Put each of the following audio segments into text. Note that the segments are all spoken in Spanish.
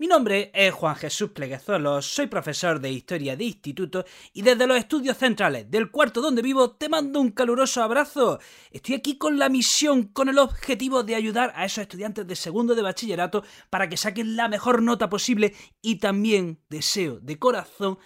Mi nombre es Juan Jesús Pleguezuelos, soy profesor de Historia de Instituto y desde los estudios centrales del cuarto donde vivo te mando un caluroso abrazo. Estoy aquí con la misión, con el objetivo de ayudar a esos estudiantes de segundo de bachillerato para que saquen la mejor nota posible y también deseo de corazón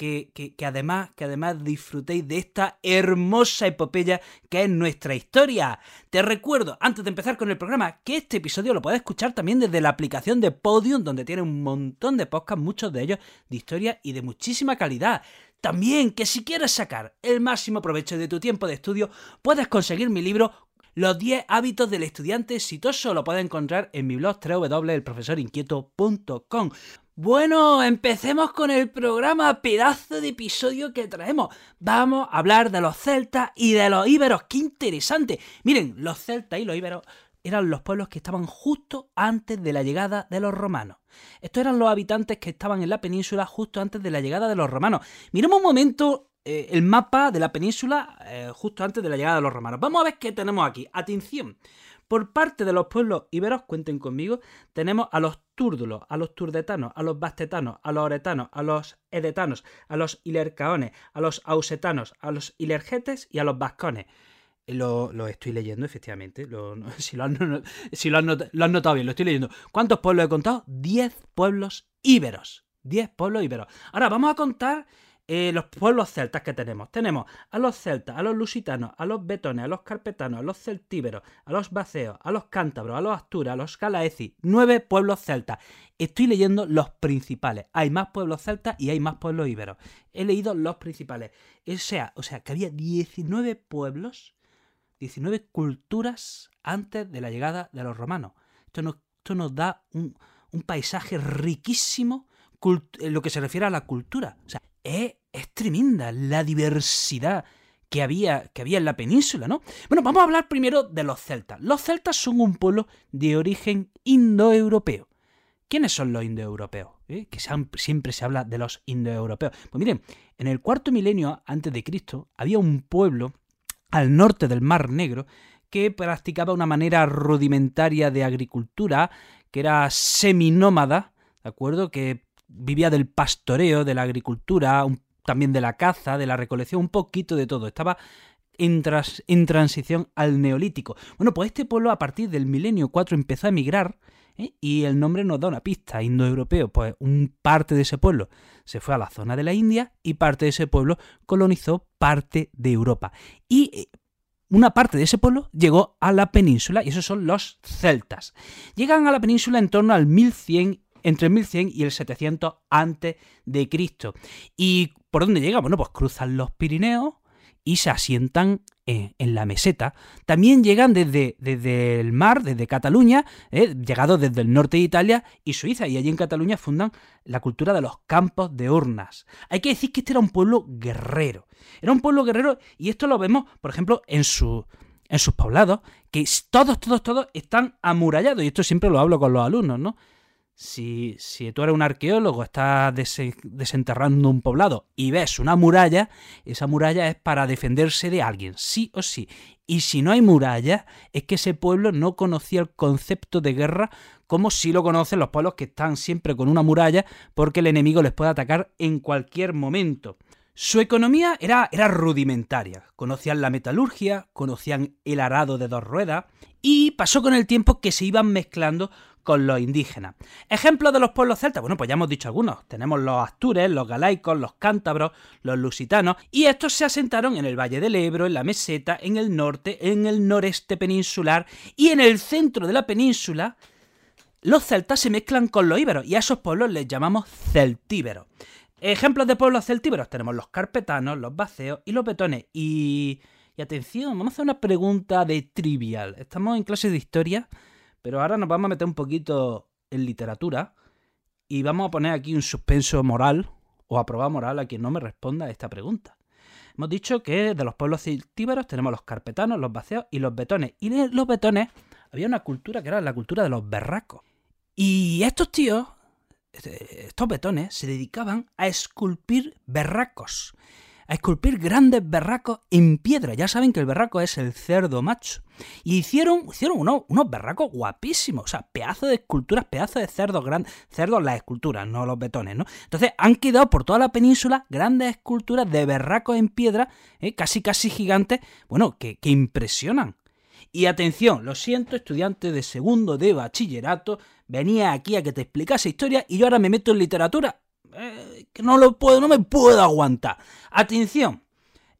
que, además, que además disfrutéis de esta hermosa epopeya que es nuestra historia. Te recuerdo, antes de empezar con el programa, que este episodio lo puedes escuchar también desde la aplicación de Podium, donde tiene un montón de podcasts, muchos de ellos de historia y de muchísima calidad. También que si quieres sacar el máximo provecho de tu tiempo de estudio, puedes conseguir mi libro los 10 hábitos del estudiante exitoso lo puedes encontrar en mi blog www.elprofesorinquieto.com. Bueno, empecemos con el programa, pedazo de episodio que traemos. Vamos a hablar de los celtas y de los íberos, qué interesante. Miren, los celtas y los íberos eran los pueblos que estaban justo antes de la llegada de los romanos. Estos eran los habitantes que estaban en la península justo antes de la llegada de los romanos. Miremos un momento eh, el mapa de la península eh, justo antes de la llegada de los romanos. Vamos a ver qué tenemos aquí. Atención. Por parte de los pueblos íberos, cuenten conmigo, tenemos a los túrdulos, a los turdetanos, a los bastetanos, a los oretanos, a los edetanos, a los ilercaones, a los ausetanos, a los ilergetes y a los vascones. Eh, lo, estoy leyendo, efectivamente. si, lo si lo, han notado bien, lo estoy leyendo. ¿Cuántos pueblos he contado? Diez pueblos íberos. Diez pueblos íberos. Ahora vamos a contar eh, los pueblos celtas que tenemos. Tenemos a los celtas, a los lusitanos, a los betones, a los carpetanos, a los celtíberos, a los baceos, a los cántabros, a los asturas, a los calaeci. Nueve pueblos celtas. Estoy leyendo los principales. Hay más pueblos celtas y hay más pueblos íberos. He leído los principales. O sea, o sea que había 19 pueblos, 19 culturas antes de la llegada de los romanos. Esto nos, esto nos da un, un paisaje riquísimo en lo que se refiere a la cultura. O sea, es es tremenda la diversidad que había, que había en la península, ¿no? Bueno, vamos a hablar primero de los celtas. Los celtas son un pueblo de origen indoeuropeo. ¿Quiénes son los indoeuropeos? ¿Eh? Que siempre se habla de los indoeuropeos. Pues miren, en el cuarto milenio antes de Cristo había un pueblo al norte del Mar Negro que practicaba una manera rudimentaria de agricultura, que era seminómada, ¿de acuerdo? Que vivía del pastoreo, de la agricultura, un también de la caza, de la recolección, un poquito de todo. Estaba en, en transición al neolítico. Bueno, pues este pueblo a partir del milenio 4 empezó a emigrar ¿eh? y el nombre nos da una pista, indoeuropeo. Pues un parte de ese pueblo se fue a la zona de la India y parte de ese pueblo colonizó parte de Europa. Y eh, una parte de ese pueblo llegó a la península y esos son los celtas. Llegan a la península en torno al 1100 entre el 1100 y el 700 antes de Cristo. ¿Y por dónde llegan? Bueno, pues cruzan los Pirineos y se asientan en la meseta. También llegan desde, desde el mar, desde Cataluña, eh, llegados desde el norte de Italia y Suiza, y allí en Cataluña fundan la cultura de los campos de urnas. Hay que decir que este era un pueblo guerrero. Era un pueblo guerrero y esto lo vemos, por ejemplo, en su en sus poblados, que todos, todos, todos están amurallados. Y esto siempre lo hablo con los alumnos, ¿no? Si, tú eres un arqueólogo, estás desenterrando un poblado y ves una muralla, esa muralla es para defenderse de alguien, sí o sí. Y si no hay muralla, es que ese pueblo no conocía el concepto de guerra como si lo conocen los pueblos que están siempre con una muralla porque el enemigo les puede atacar en cualquier momento. Su economía era, era rudimentaria. Conocían la metalurgia, conocían el arado de dos ruedas y pasó con el tiempo que se iban mezclando con los indígenas. Ejemplos de los pueblos celtas, bueno, pues ya hemos dicho algunos. Tenemos los astures, los galaicos, los cántabros, los lusitanos, y estos se asentaron en el Valle del Ebro, en la meseta, en el norte, en el noreste peninsular y en el centro de la península. Los celtas se mezclan con los íberos y a esos pueblos les llamamos celtíberos. Ejemplos de pueblos celtíberos tenemos los carpetanos, los baceos y los betones. Y, y atención, vamos a hacer una pregunta de trivial. Estamos en clase de historia pero ahora nos vamos a meter un poquito en literatura. y vamos a poner aquí un suspenso moral o a prueba moral a quien no me responda a esta pregunta. Hemos dicho que de los pueblos celtíberos tenemos los carpetanos, los vaceos y los betones. Y en los betones había una cultura que era la cultura de los berracos. Y estos tíos, este, estos betones, se dedicaban a esculpir berracos a esculpir grandes berracos en piedra. Ya saben que el berraco es el cerdo macho. Y hicieron, hicieron unos, unos berracos guapísimos. O sea, pedazos de esculturas, pedazos de cerdos grandes. Cerdos las esculturas, no los betones, ¿no? Entonces han quedado por toda la península grandes esculturas de berracos en piedra, ¿eh? casi casi gigantes, bueno, que, que impresionan. Y atención, lo siento, estudiante de segundo de bachillerato, venía aquí a que te explicase historia y yo ahora me meto en literatura. Eh, que no lo puedo, no me puedo aguantar. Atención,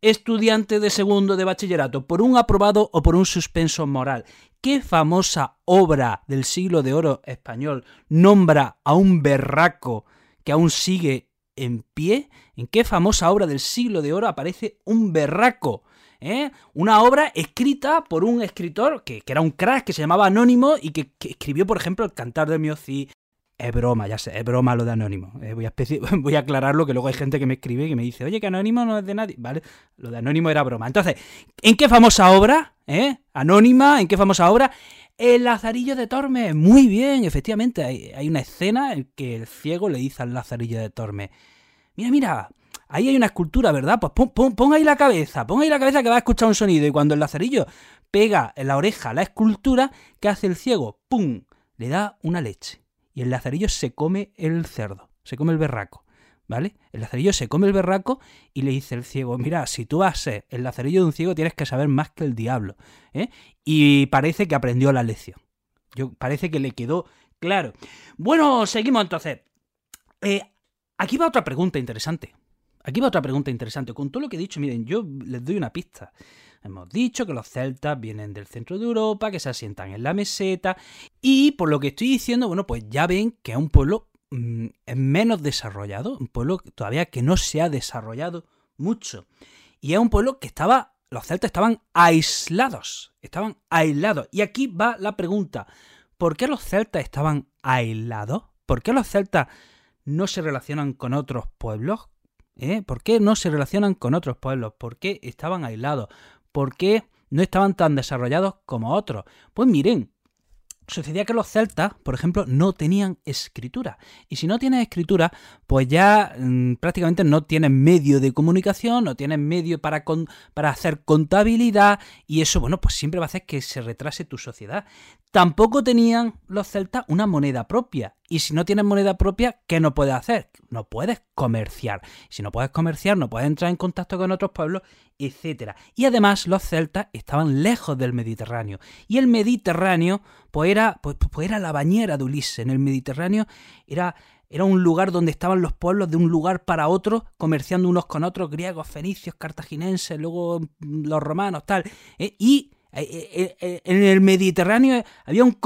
estudiante de segundo de bachillerato, por un aprobado o por un suspenso moral. ¿Qué famosa obra del siglo de oro español nombra a un berraco que aún sigue en pie? ¿En qué famosa obra del siglo de oro aparece un berraco? ¿Eh? Una obra escrita por un escritor que, era un crack, que se llamaba Anónimo y que, escribió, por ejemplo, El Cantar de Miocí, es broma, ya sé, es broma lo de Anónimo. Eh, voy, a voy a aclararlo, que luego hay gente que me escribe y que me dice, oye, que Anónimo no es de nadie. Vale, lo de Anónimo era broma. Entonces, ¿en qué famosa obra? ¿Eh? Anónima, ¿en qué famosa obra? El Lazarillo de Tormes. Muy bien, efectivamente. Hay, una escena en que el ciego le dice al Lazarillo de Tormes, mira, mira, ahí hay una escultura, ¿verdad? Pues pon, pon ahí la cabeza, pon ahí la cabeza que va a escuchar un sonido. Y cuando el Lazarillo pega en la oreja la escultura, ¿qué hace el ciego? ¡Pum! Le da una leche y el lazarillo se come el cerdo, se come el berraco. ¿Vale? El lazarillo se come el berraco y le dice el ciego, mira, si tú vas a ser el lazarillo de un ciego tienes que saber más que el diablo. ¿eh? Y parece que aprendió la lección. Yo, parece que le quedó claro. Bueno, seguimos entonces. Eh, aquí va otra pregunta interesante. Aquí va otra pregunta interesante. Con todo lo que he dicho, miren, yo les doy una pista. Hemos dicho que los celtas vienen del centro de Europa, que se asientan en la meseta, y por lo que estoy diciendo, bueno, pues ya ven que es un pueblo mm, menos desarrollado, un pueblo todavía que no se ha desarrollado mucho. Y es un pueblo que estaba, los celtas estaban aislados, estaban aislados. Y aquí va la pregunta, ¿por qué los celtas estaban aislados? ¿Por qué los celtas no se relacionan con otros pueblos? ¿Eh? ¿Por qué no se relacionan con otros pueblos? ¿Por qué estaban aislados? ¿Por qué no estaban tan desarrollados como otros? Pues miren, sucedía que los celtas, por ejemplo, no tenían escritura. Y si no tienes escritura, pues ya mm, prácticamente no tienes medio de comunicación, no tienes medio para, para hacer contabilidad, y eso, bueno, pues siempre va a hacer que se retrase tu sociedad. Tampoco tenían los celtas una moneda propia. Y si no tienes moneda propia, ¿qué no puedes hacer? No puedes comerciar. Si no puedes comerciar, no puedes entrar en contacto con otros pueblos, etc. Y además los celtas estaban lejos del Mediterráneo. Y el Mediterráneo, pues era, pues, pues era la bañera de Ulises. En el Mediterráneo era, era un lugar donde estaban los pueblos de un lugar para otro, comerciando unos con otros, griegos, fenicios, cartagineses, luego los romanos, tal. ¿eh? Y en el Mediterráneo había un,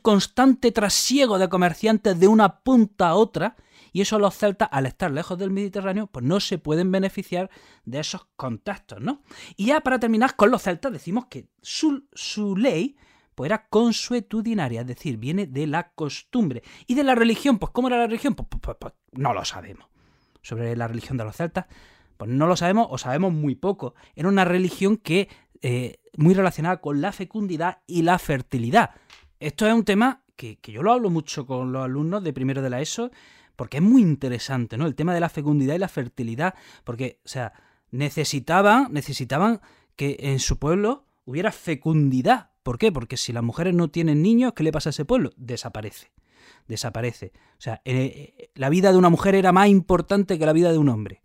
constante trasiego de comerciantes de una punta a otra, y eso los celtas, al estar lejos del Mediterráneo, pues no se pueden beneficiar de esos contactos, ¿no? Y ya para terminar con los celtas, decimos que su, su ley pues era consuetudinaria, es decir, viene de la costumbre. Y de la religión, pues ¿cómo era la religión? Pues, pues, pues, no lo sabemos. Sobre la religión de los celtas, pues no lo sabemos o sabemos muy poco. Era una religión que muy relacionada con la fecundidad y la fertilidad. Esto es un tema que, yo lo hablo mucho con los alumnos de primero de la ESO, porque es muy interesante, ¿no? El tema de la fecundidad y la fertilidad, porque, o sea, necesitaban, necesitaban que en su pueblo hubiera fecundidad. ¿Por qué? Porque si las mujeres no tienen niños, ¿qué le pasa a ese pueblo? Desaparece. Desaparece. O sea, eh, la vida de una mujer era más importante que la vida de un hombre.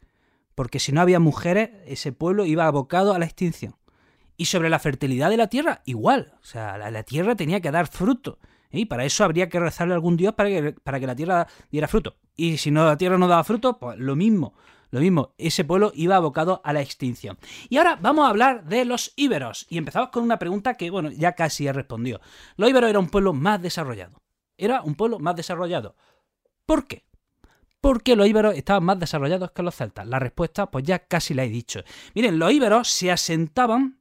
Porque si no había mujeres, ese pueblo iba abocado a la extinción. Y sobre la fertilidad de la tierra, igual. O sea, la, tierra tenía que dar fruto. Y para eso habría que rezarle a algún dios para que, para que la tierra diera fruto. Y si no la tierra no daba fruto, pues lo mismo. Lo mismo, ese pueblo iba abocado a la extinción. Y ahora vamos a hablar de los íberos. Y empezamos con una pregunta que, bueno, ya casi he respondido. Los íberos era un pueblo más desarrollado. Era un pueblo más desarrollado. ¿Por qué? Porque los íberos estaban más desarrollados que los celtas. La respuesta, pues ya casi la he dicho. Miren, los íberos se asentaban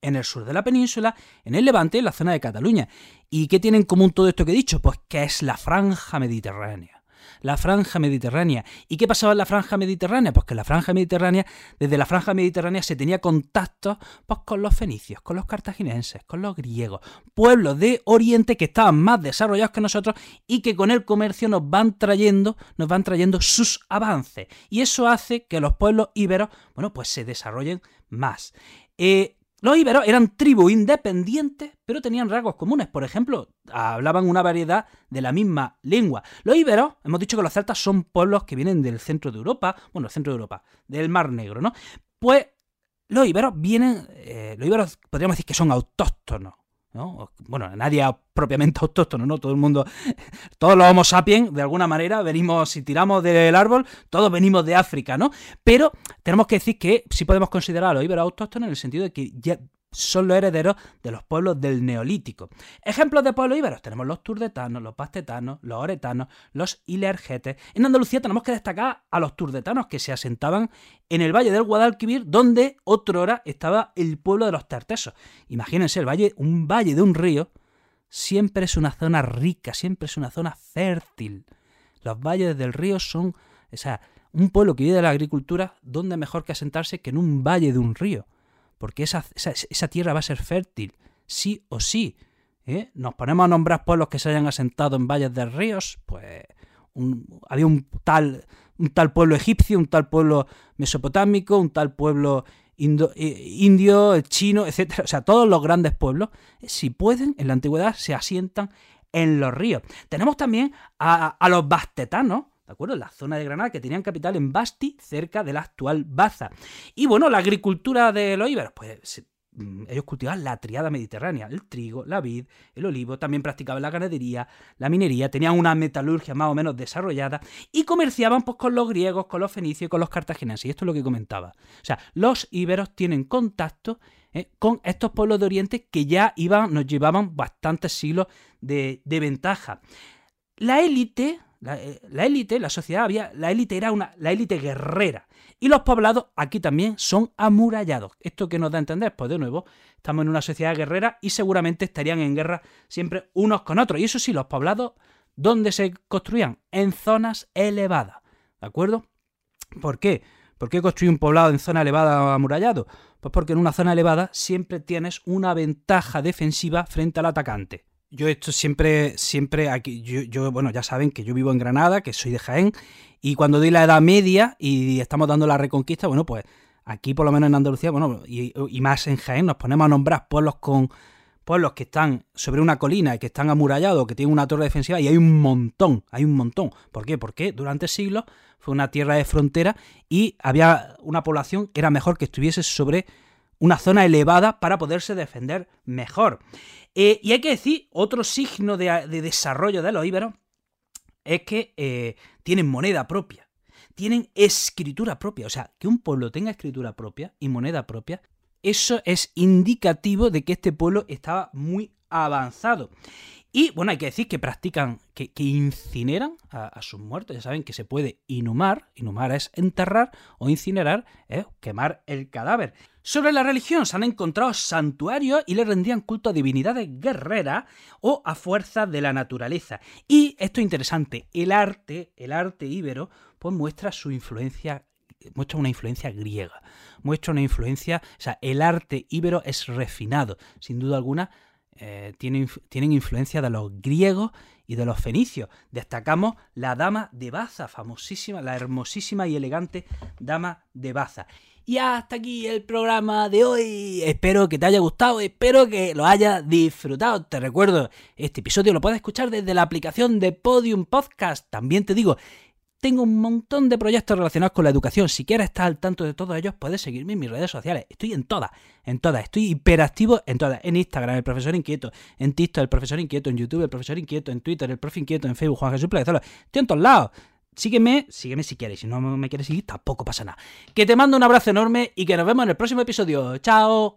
en el sur de la península, en el Levante, en la zona de Cataluña. ¿Y qué tiene en común todo esto que he dicho? Pues que es la franja mediterránea. la franja mediterránea. ¿Y qué pasaba en la franja mediterránea? Pues que la franja mediterránea, desde la franja mediterránea se tenía contacto pues, con los fenicios, con los cartagineses, con los griegos, pueblos de Oriente que estaban más desarrollados que nosotros y que con el comercio nos van trayendo, nos van trayendo sus avances. Y eso hace que los pueblos íberos, bueno, pues se desarrollen más. Eh, los íberos eran tribus independientes, pero tenían rasgos comunes. Por ejemplo, hablaban una variedad de la misma lengua. Los íberos, hemos dicho que los celtas son pueblos que vienen del centro de Europa, bueno, el centro de Europa, del Mar Negro, ¿no? Pues los íberos vienen, eh, los íberos podríamos decir que son autóctonos. Bueno, nadie propiamente autóctono, ¿no? Todo el mundo, todos los Homo sapiens, de alguna manera, venimos, si tiramos del árbol, todos venimos de África, ¿no? Pero tenemos que decir que sí podemos considerar a los íberos autóctonos en el sentido de que ya son los herederos de los pueblos del Neolítico. Ejemplos de pueblos íberos tenemos los turdetanos, los pastetanos, los oretanos, los ilergetes. En Andalucía tenemos que destacar a los turdetanos que se asentaban en el valle del Guadalquivir, donde otrora estaba el pueblo de los tartesos. Imagínense, el valle, un valle de un río siempre es una zona rica, siempre es una zona fértil. Los valles del río son, o sea, un pueblo que vive de la agricultura, ¿dónde mejor que asentarse que en un valle de un río? Porque esa, tierra va a ser fértil, sí o sí. ¿eh? Nos ponemos a nombrar pueblos que se hayan asentado en valles de ríos, pues había un tal, un tal pueblo egipcio, un tal pueblo mesopotámico, un tal pueblo eh, indio, chino, etc. O sea, todos los grandes pueblos, si pueden, en la antigüedad se asientan en los ríos. Tenemos también a los bastetanos, ¿de acuerdo? La zona de Granada, que tenían capital en Basti, cerca de la actual Baza. Y bueno, la agricultura de los íberos, pues mm, ellos cultivaban la triada mediterránea, el trigo, la vid, el olivo, también practicaban la ganadería, la minería, tenían una metalurgia más o menos desarrollada y comerciaban pues con los griegos, con los fenicios y con los cartagineses. Y esto es lo que comentaba. O sea, los íberos tienen contacto eh, con estos pueblos de Oriente que ya iban, nos llevaban bastantes siglos de, de ventaja. La élite la élite, la, sociedad había, la élite era una, la élite guerrera. Y los poblados aquí también son amurallados. ¿Esto que nos da a entender? Pues de nuevo, estamos en una sociedad guerrera y seguramente estarían en guerra siempre unos con otros. Y eso sí, los poblados, ¿dónde se construían? En zonas elevadas. ¿De acuerdo? ¿Por qué? ¿Por qué construir un poblado en zona elevada amurallado? Pues porque en una zona elevada siempre tienes una ventaja defensiva frente al atacante. Yo esto siempre, siempre aquí, yo, bueno, ya saben que yo vivo en Granada, que soy de Jaén, y cuando doy la Edad Media y estamos dando la reconquista, bueno, pues aquí por lo menos en Andalucía, bueno, y, más en Jaén, nos ponemos a nombrar pueblos con pueblos que están sobre una colina y que están amurallados, que tienen una torre defensiva, y hay un montón, hay un montón. ¿Por qué? Porque durante siglos fue una tierra de frontera y había una población que era mejor que estuviese sobre una zona elevada para poderse defender mejor. Eh, y hay que decir, otro signo de, desarrollo de los íberos es que eh, tienen moneda propia, tienen escritura propia. O sea, que un pueblo tenga escritura propia y moneda propia, eso es indicativo de que este pueblo estaba muy avanzado. Y bueno, hay que decir que practican, que, incineran a, sus muertos. Ya saben que se puede inhumar. Inhumar es enterrar o incinerar es quemar el cadáver. Sobre la religión se han encontrado santuarios y le rendían culto a divinidades guerreras o a fuerzas de la naturaleza. Y esto es interesante, el arte, el arte íbero, pues muestra su influencia muestra una influencia griega, muestra una influencia, o sea, el arte íbero es refinado, sin duda alguna, eh, tienen, tienen, influencia de los griegos y de los fenicios. Destacamos la dama de Baza, famosísima, la hermosísima y elegante dama de Baza. Y hasta aquí el programa de hoy. Espero que te haya gustado, espero que lo hayas disfrutado. Te recuerdo, este episodio lo puedes escuchar desde la aplicación de Podium Podcast. También te digo, tengo un montón de proyectos relacionados con la educación. Si quieres estar al tanto de todos ellos, puedes seguirme en mis redes sociales. Estoy en todas, en todas. Estoy hiperactivo en todas. En Instagram, el profesor inquieto. En TikTok, el profesor inquieto. En YouTube, el profesor inquieto. En Twitter, el profe inquieto. En Facebook, Juan Jesús Estoy en todos lados. Sígueme, sígueme si quieres. Si no me quieres seguir, tampoco pasa nada. Que te mando un abrazo enorme y que nos vemos en el próximo episodio. ¡Chao!